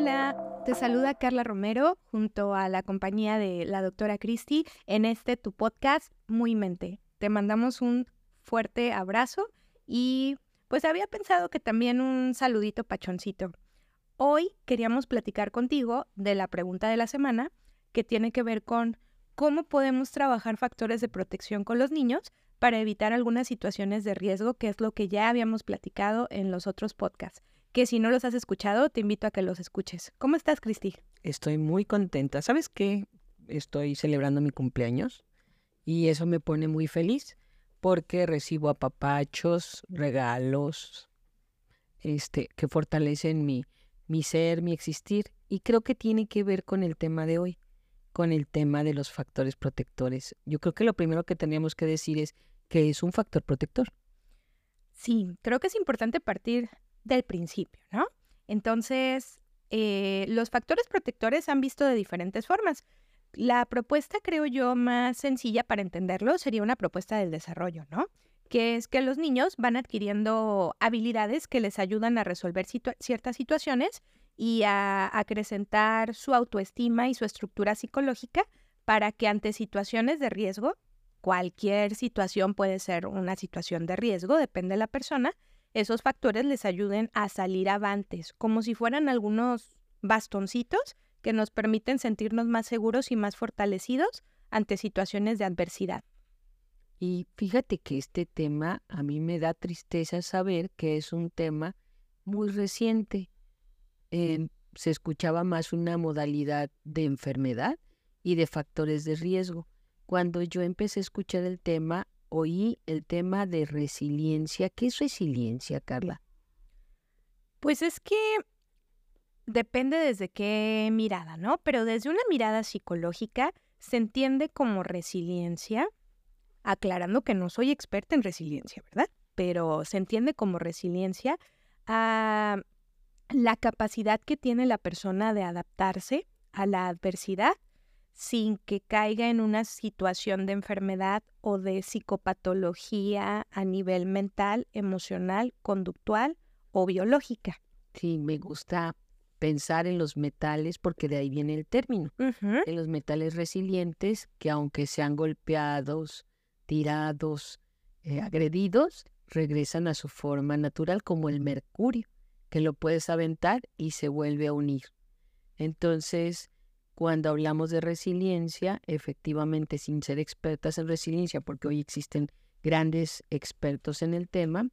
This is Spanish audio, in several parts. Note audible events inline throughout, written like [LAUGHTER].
Hola, te saluda Carla Romero junto a la compañía de la doctora Christy en este tu podcast Muy Mente. Te mandamos un fuerte abrazo y pues había pensado que también un saludito pachoncito. Hoy queríamos platicar contigo de la pregunta de la semana que tiene que ver con cómo podemos trabajar factores de protección con los niños para evitar algunas situaciones de riesgo, que es lo que ya habíamos platicado en los otros podcasts que si no los has escuchado, te invito a que los escuches. ¿Cómo estás, Cristi? Estoy muy contenta. ¿Sabes qué? Estoy celebrando mi cumpleaños y eso me pone muy feliz porque recibo apapachos, regalos, este, que fortalecen mi, mi ser, mi existir. Y creo que tiene que ver con el tema de hoy, con el tema de los factores protectores. Yo creo que lo primero que tendríamos que decir es que es un factor protector. Sí, creo que es importante partir del principio, ¿no? Entonces, eh, los factores protectores han visto de diferentes formas. La propuesta, creo yo, más sencilla para entenderlo sería una propuesta del desarrollo, ¿no? Que es que los niños van adquiriendo habilidades que les ayudan a resolver ciertas situaciones y a acrecentar su autoestima y su estructura psicológica para que ante situaciones de riesgo, cualquier situación puede ser una situación de riesgo, depende de la persona, esos factores les ayuden a salir avantes, como si fueran algunos bastoncitos que nos permiten sentirnos más seguros y más fortalecidos ante situaciones de adversidad. Y fíjate que este tema a mí me da tristeza saber que es un tema muy reciente. se escuchaba más una modalidad de enfermedad y de factores de riesgo. Cuando yo empecé a escuchar el tema, oí el tema de resiliencia. ¿Qué es resiliencia, Carla? Pues es que depende desde qué mirada, ¿no? Pero desde una mirada psicológica se entiende como resiliencia, aclarando que no soy experta en resiliencia, ¿verdad? Pero se entiende como resiliencia a la capacidad que tiene la persona de adaptarse a la adversidad sin que caiga en una situación de enfermedad o de psicopatología a nivel mental, emocional, conductual o biológica. Sí, me gusta pensar en los metales porque de ahí viene el término, en los metales resilientes que aunque sean golpeados, tirados, eh, agredidos, regresan a su forma natural como el mercurio, que lo puedes aventar y se vuelve a unir. Entonces, cuando hablamos de resiliencia, efectivamente, sin ser expertas en resiliencia, porque hoy existen grandes expertos en el tema,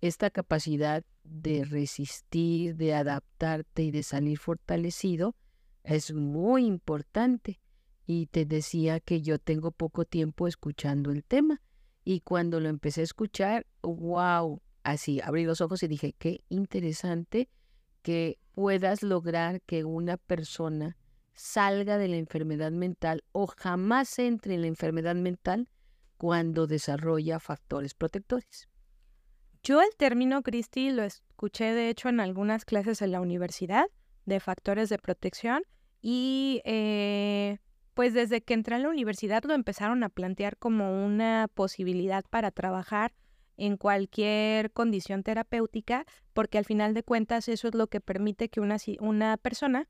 esta capacidad de resistir, de adaptarte y de salir fortalecido es muy importante. Y te decía que yo tengo poco tiempo escuchando el tema. Y cuando lo empecé a escuchar, wow, así abrí los ojos y dije, qué interesante que puedas lograr que una persona salga de la enfermedad mental o jamás entre en la enfermedad mental cuando desarrolla factores protectores. Yo el término, Cristi, lo escuché de hecho en algunas clases en la universidad de factores de protección y eh, pues desde que entré en la universidad lo empezaron a plantear como una posibilidad para trabajar en cualquier condición terapéutica, porque al final de cuentas eso es lo que permite que una, una persona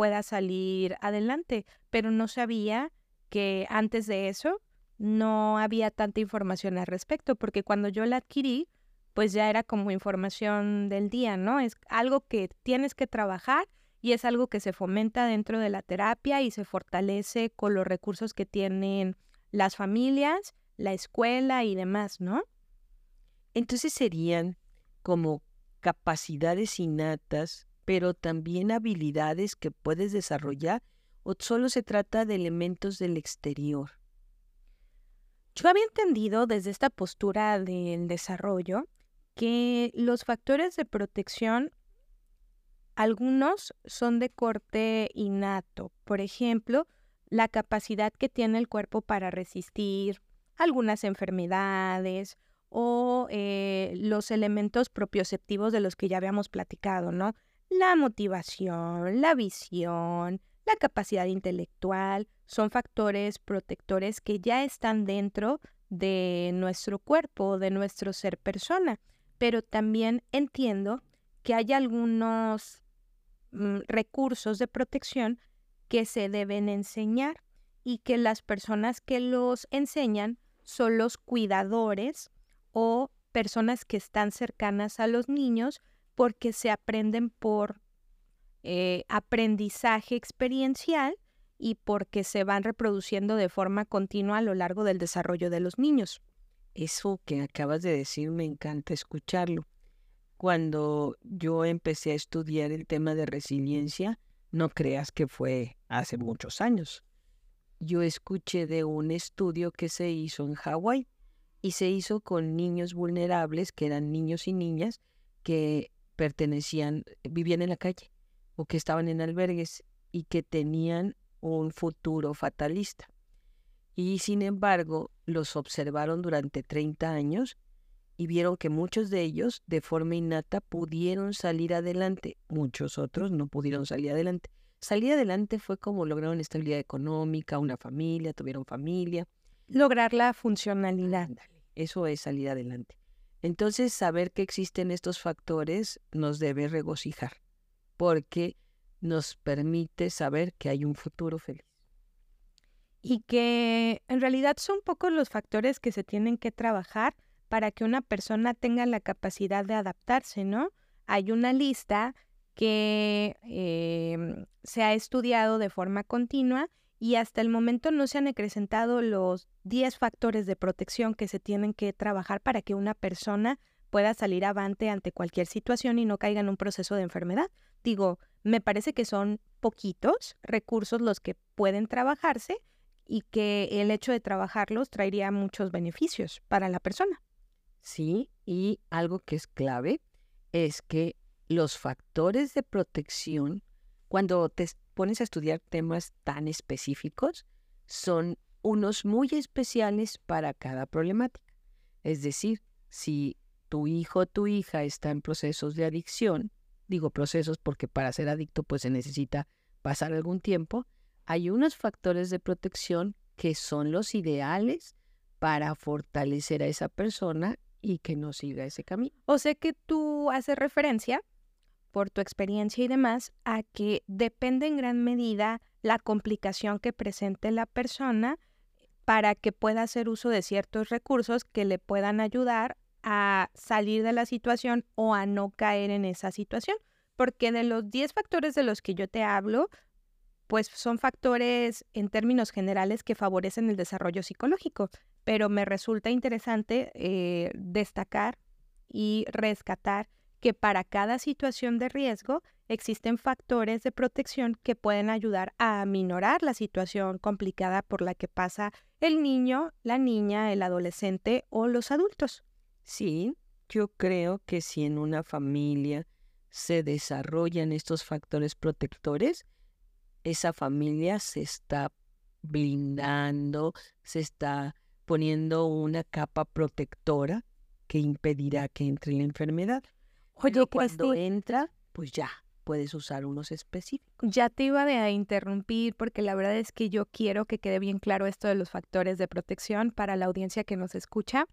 pueda salir adelante, pero no sabía que antes de eso no había tanta información al respecto, porque cuando yo la adquirí, pues ya era como información del día, ¿no? Es algo que tienes que trabajar y es algo que se fomenta dentro de la terapia y se fortalece con los recursos que tienen las familias, la escuela y demás, ¿no? Entonces serían como capacidades innatas pero también habilidades que puedes desarrollar o solo se trata de elementos del exterior? Yo había entendido desde esta postura del desarrollo que los factores de protección, algunos son de corte innato. Por ejemplo, la capacidad que tiene el cuerpo para resistir algunas enfermedades o eh, los elementos propioceptivos de los que ya habíamos platicado, ¿no? La motivación, la visión, la capacidad intelectual son factores protectores que ya están dentro de nuestro cuerpo, de nuestro ser persona. Pero también entiendo que hay algunos mm, recursos de protección que se deben enseñar y que las personas que los enseñan son los cuidadores o personas que están cercanas a los niños porque se aprenden por eh, aprendizaje experiencial y porque se van reproduciendo de forma continua a lo largo del desarrollo de los niños. Eso que acabas de decir me encanta escucharlo. Cuando yo empecé a estudiar el tema de resiliencia, no creas que fue hace muchos años. Yo escuché de un estudio que se hizo en Hawái y se hizo con niños vulnerables, que eran niños y niñas que pertenecían, vivían en la calle o que estaban en albergues y que tenían un futuro fatalista. Y sin embargo, los observaron durante 30 años y vieron que muchos de ellos, de forma innata, pudieron salir adelante. Muchos otros no pudieron salir adelante. Salir adelante fue como lograron estabilidad económica, una familia, tuvieron familia. Lograr la funcionalidad. Eso es salir adelante. Entonces, saber que existen estos factores nos debe regocijar, porque nos permite saber que hay un futuro feliz. Y que en realidad son pocos los factores que se tienen que trabajar para que una persona tenga la capacidad de adaptarse, ¿no? Hay una lista que em, se ha estudiado de forma continua y hasta el momento no se han acrecentado los 10 factores de protección que se tienen que trabajar para que una persona pueda salir avante ante cualquier situación y no caiga en un proceso de enfermedad. Digo, me parece que son poquitos recursos los que pueden trabajarse y que el hecho de trabajarlos traería muchos beneficios para la persona. Sí, y algo que es clave es que los factores de protección, cuando te pones a estudiar temas tan específicos, son unos muy especiales para cada problemática. Es decir, si tu hijo o tu hija está en procesos de adicción, digo procesos porque para ser adicto pues se necesita pasar algún tiempo, hay unos factores de protección que son los ideales para fortalecer a esa persona y que no siga ese camino. O sea que tú haces referencia, por tu experiencia y demás, a que depende en gran medida la complicación que presente la persona para que pueda hacer uso de ciertos recursos que le puedan ayudar a salir de la situación o a no caer en esa situación. Porque de los 10 factores de los que yo te hablo, pues son factores en términos generales que favorecen el desarrollo psicológico. Pero me resulta interesante eh, destacar y rescatar que para cada situación de riesgo existen factores de protección que pueden ayudar a aminorar la situación complicada por la que pasa el niño, la niña, el adolescente o los adultos. Sí, yo creo que si en una familia se desarrollan estos factores protectores, esa familia se está blindando, se está poniendo una capa protectora que impedirá que entre la enfermedad. Oye, cuando entra, pues ya puedes usar unos específicos. Ya te iba a interrumpir porque la verdad es que yo quiero que quede bien claro esto de los factores de protección para la audiencia que nos escucha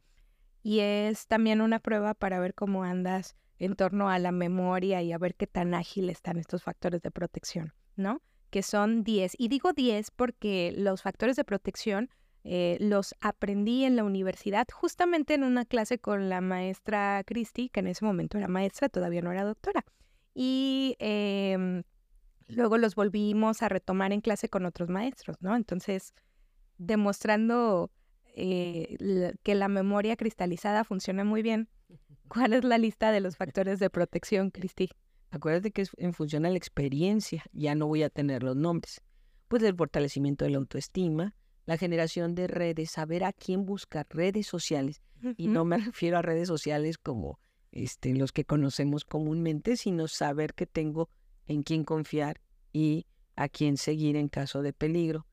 y es también una prueba para ver cómo andas en torno a la memoria y a ver qué tan ágil están estos factores de protección, ¿no? Que son 10. Y digo 10 porque los factores de protección eh, los aprendí en la universidad justamente en una clase con la maestra Christy, que en ese momento era maestra, todavía no era doctora. Y em, luego los volvimos a retomar en clase con otros maestros, ¿no? Entonces, demostrando eh, que la memoria cristalizada funciona muy bien. [LAUGHS] ¿Cuál es la lista de los factores de protección, Cristi? Acuérdate que es en función a la experiencia, ya no voy a tener los nombres. Pues el fortalecimiento de la autoestima, la generación de redes, saber a quién buscar, redes sociales. Y no me [LAUGHS] refiero a redes sociales como este, los que conocemos comúnmente, sino saber que tengo en quién confiar y a quién seguir en caso de peligro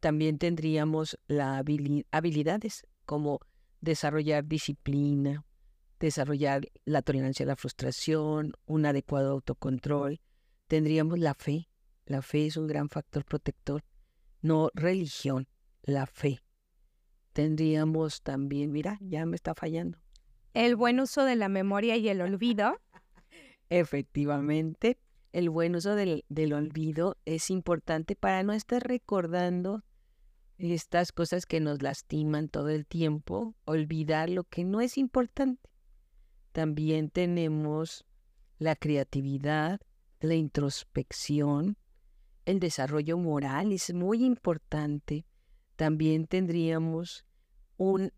también tendríamos las habilidades como desarrollar disciplina, desarrollar la tolerancia a la frustración, un adecuado autocontrol. Tendríamos la fe. La fe es un gran factor protector. No religión, la fe. Tendríamos también, mira, ya me está fallando. El buen uso de la memoria y el olvido. [LAUGHS] Efectivamente, el buen uso del, del olvido es importante para no estar recordando estas cosas que nos lastiman todo el tiempo, olvidar lo que no es importante. También tenemos la creatividad, la introspección, el desarrollo moral es muy importante. También tendríamos un,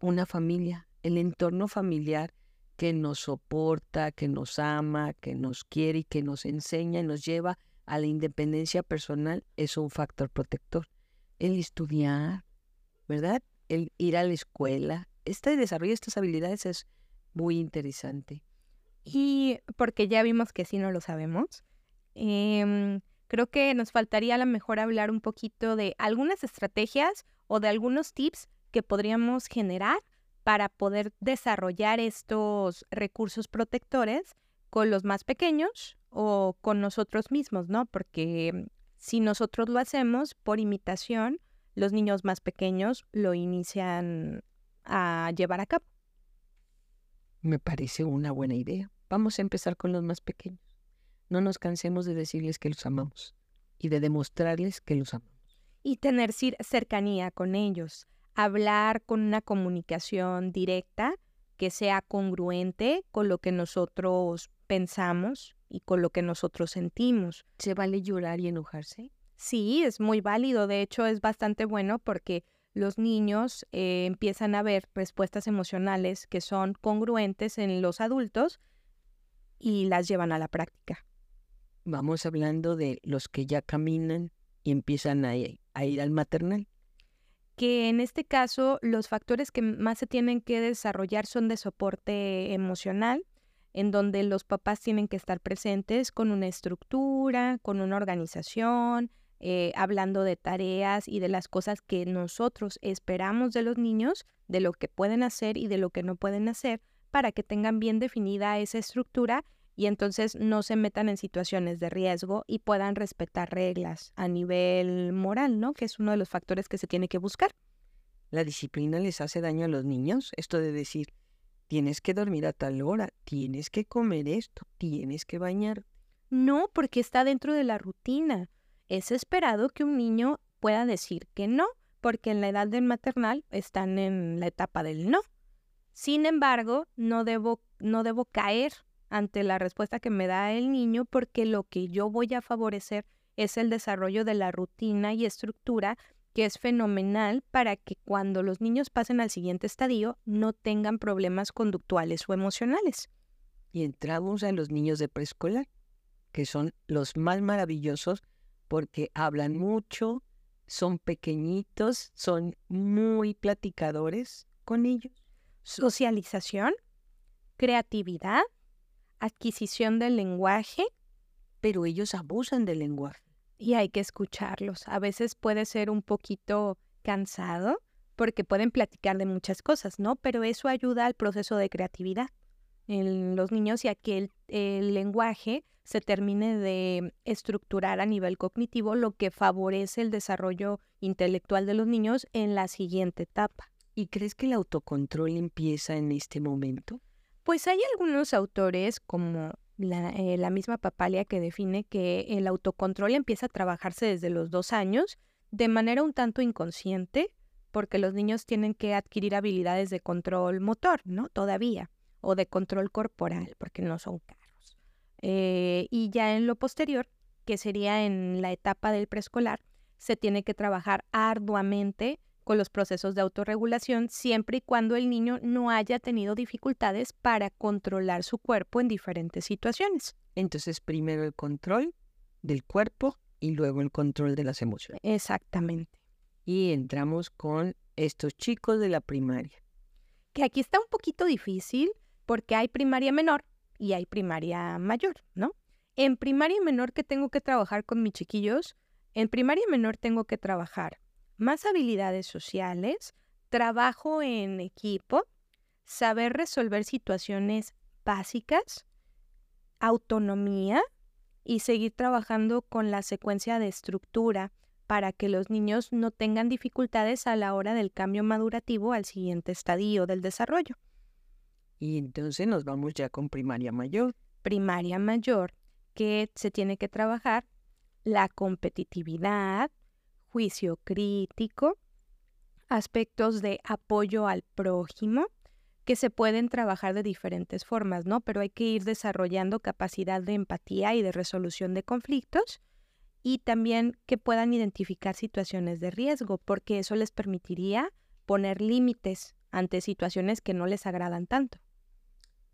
una familia, el entorno familiar que nos soporta, que nos ama, que nos quiere y que nos enseña y nos lleva a la independencia personal es un factor protector. El estudiar, ¿verdad? El ir a la escuela. Este desarrollo de estas habilidades es muy interesante. Y porque ya vimos que sí no lo sabemos, em, creo que nos faltaría a lo mejor hablar un poquito de algunas estrategias o de algunos tips que podríamos generar para poder desarrollar estos recursos protectores con los más pequeños o con nosotros mismos, ¿no? Porque si nosotros lo hacemos por imitación, los niños más pequeños lo inician a llevar a cabo. Me parece una buena idea. Vamos a empezar con los más pequeños. No nos cansemos de decirles que los amamos y de demostrarles que los amamos. Y tener cercanía con ellos, hablar con una comunicación directa que sea congruente con lo que nosotros pensamos y con lo que nosotros sentimos. ¿Se vale llorar y enojarse? Sí, es muy válido. De hecho, es bastante bueno porque los niños eh, empiezan a ver respuestas emocionales que son congruentes en los adultos y las llevan a la práctica. Vamos hablando de los que ya caminan y empiezan a ir al maternal. Que en este caso los factores que más se tienen que desarrollar son de soporte emocional, en donde los papás tienen que estar presentes con una estructura, con una organización, eh, hablando de tareas y de las cosas que nosotros esperamos de los niños, de lo que pueden hacer y de lo que no pueden hacer, para que tengan bien definida esa estructura y entonces no se metan en situaciones de riesgo y puedan respetar reglas a nivel moral, ¿no? Que es uno de los factores que se tiene que buscar. ¿La disciplina les hace daño a los niños? Esto de decir, tienes que dormir a tal hora, tienes que comer esto, tienes que bañar. No, porque está dentro de la rutina. Es esperado que un niño pueda decir que no, porque en la edad del maternal están en la etapa del no. Sin embargo, no debo, no debo caer ante la respuesta que me da el niño porque lo que yo voy a favorecer es el desarrollo de la rutina y estructura que es fenomenal para que cuando los niños pasen al siguiente estadio no tengan problemas conductuales o emocionales. Y entramos a los niños de preescolar, que son los más maravillosos porque hablan mucho, son pequeñitos, son muy platicadores con ellos. Socialización, creatividad, adquisición del lenguaje. Pero ellos abusan del lenguaje. Y hay que escucharlos. A veces puede ser un poquito cansado porque pueden platicar de muchas cosas, ¿no? Pero eso ayuda al proceso de creatividad en los niños y a que el, lenguaje se termine de estructurar a nivel cognitivo, lo que favorece el desarrollo intelectual de los niños en la siguiente etapa. ¿Y crees que el autocontrol empieza en este momento? Pues hay algunos autores como eh, la, misma Papalia que define que el autocontrol empieza a trabajarse desde los dos años de manera un tanto inconsciente, porque los niños tienen que adquirir habilidades de control motor, ¿no? Todavía, o de control corporal, porque no son caros. Eh, y ya en lo posterior, que sería en la etapa del preescolar, se tiene que trabajar arduamente con los procesos de autorregulación siempre y cuando el niño no haya tenido dificultades para controlar su cuerpo en diferentes situaciones. Entonces, primero el control del cuerpo y luego el control de las emociones. Exactamente. Y entramos con estos chicos de la primaria. Que aquí está un poquito difícil porque hay primaria menor y hay primaria mayor, ¿no? En primaria menor que tengo que trabajar con mis chiquillos, en primaria menor tengo que trabajar más habilidades sociales, trabajo en equipo, saber resolver situaciones básicas, autonomía y seguir trabajando con la secuencia de estructura para que los niños no tengan dificultades a la hora del cambio madurativo al siguiente estadio del desarrollo. Y entonces nos vamos ya con primaria mayor. Primaria mayor, que se tiene que trabajar la competitividad, juicio crítico, aspectos de apoyo al prójimo, que se pueden trabajar de diferentes formas, ¿no? Pero hay que ir desarrollando capacidad de empatía y de resolución de conflictos y también que puedan identificar situaciones de riesgo, porque eso les permitiría poner límites ante situaciones que no les agradan tanto.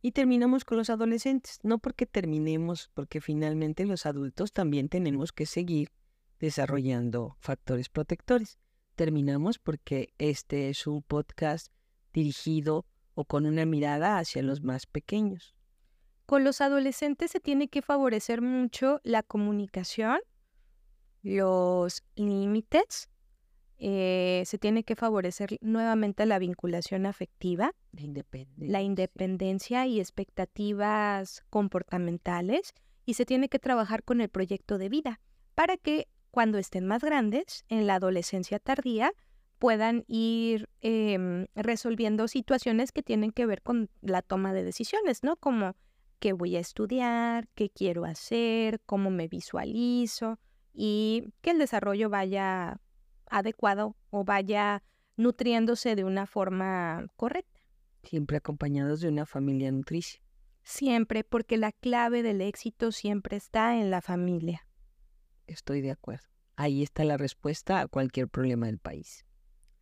Y terminamos con los adolescentes, no porque terminemos, porque finalmente los adultos también tenemos que seguir desarrollando factores protectores. Terminamos porque este es un podcast dirigido o con una mirada hacia los más pequeños. Con los adolescentes se tiene que favorecer mucho la comunicación, los límites, eh, se tiene que favorecer nuevamente la vinculación afectiva, la independencia. la independencia y expectativas comportamentales y se tiene que trabajar con el proyecto de vida para que cuando estén más grandes, en la adolescencia tardía, puedan ir em, resolviendo situaciones que tienen que ver con la toma de decisiones, ¿no? Como qué voy a estudiar, qué quiero hacer, cómo me visualizo y que el desarrollo vaya adecuado o vaya nutriéndose de una forma correcta. Siempre acompañados de una familia nutricia. Siempre, porque la clave del éxito siempre está en la familia. Estoy de acuerdo. Ahí está la respuesta a cualquier problema del país.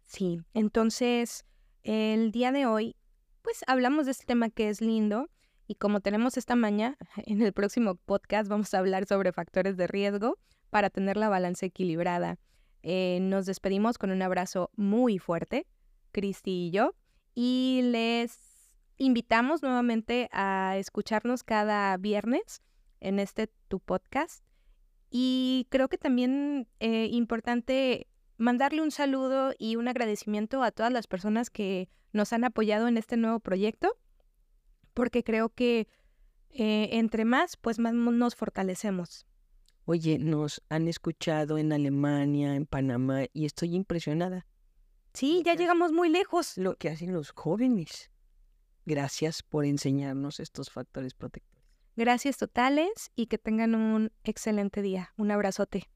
Sí, entonces el día de hoy, pues hablamos de este tema que es lindo y como tenemos esta mañana, [LAUGHS] en el próximo podcast vamos a hablar sobre factores de riesgo para tener la balanza equilibrada. Eh, nos despedimos con un abrazo muy fuerte, Cristi y yo, y les invitamos nuevamente a escucharnos cada viernes en este tu podcast. Y creo que también es eh, importante mandarle un saludo y un agradecimiento a todas las personas que nos han apoyado en este nuevo proyecto, porque creo que eh, entre más, pues más nos fortalecemos. Oye, nos han escuchado en Alemania, en Panamá, y estoy impresionada. Sí, ya llegamos muy lejos. Lo que hacen los jóvenes. Gracias por enseñarnos estos factores protectores. Gracias totales y que tengan un excelente día. Un abrazote.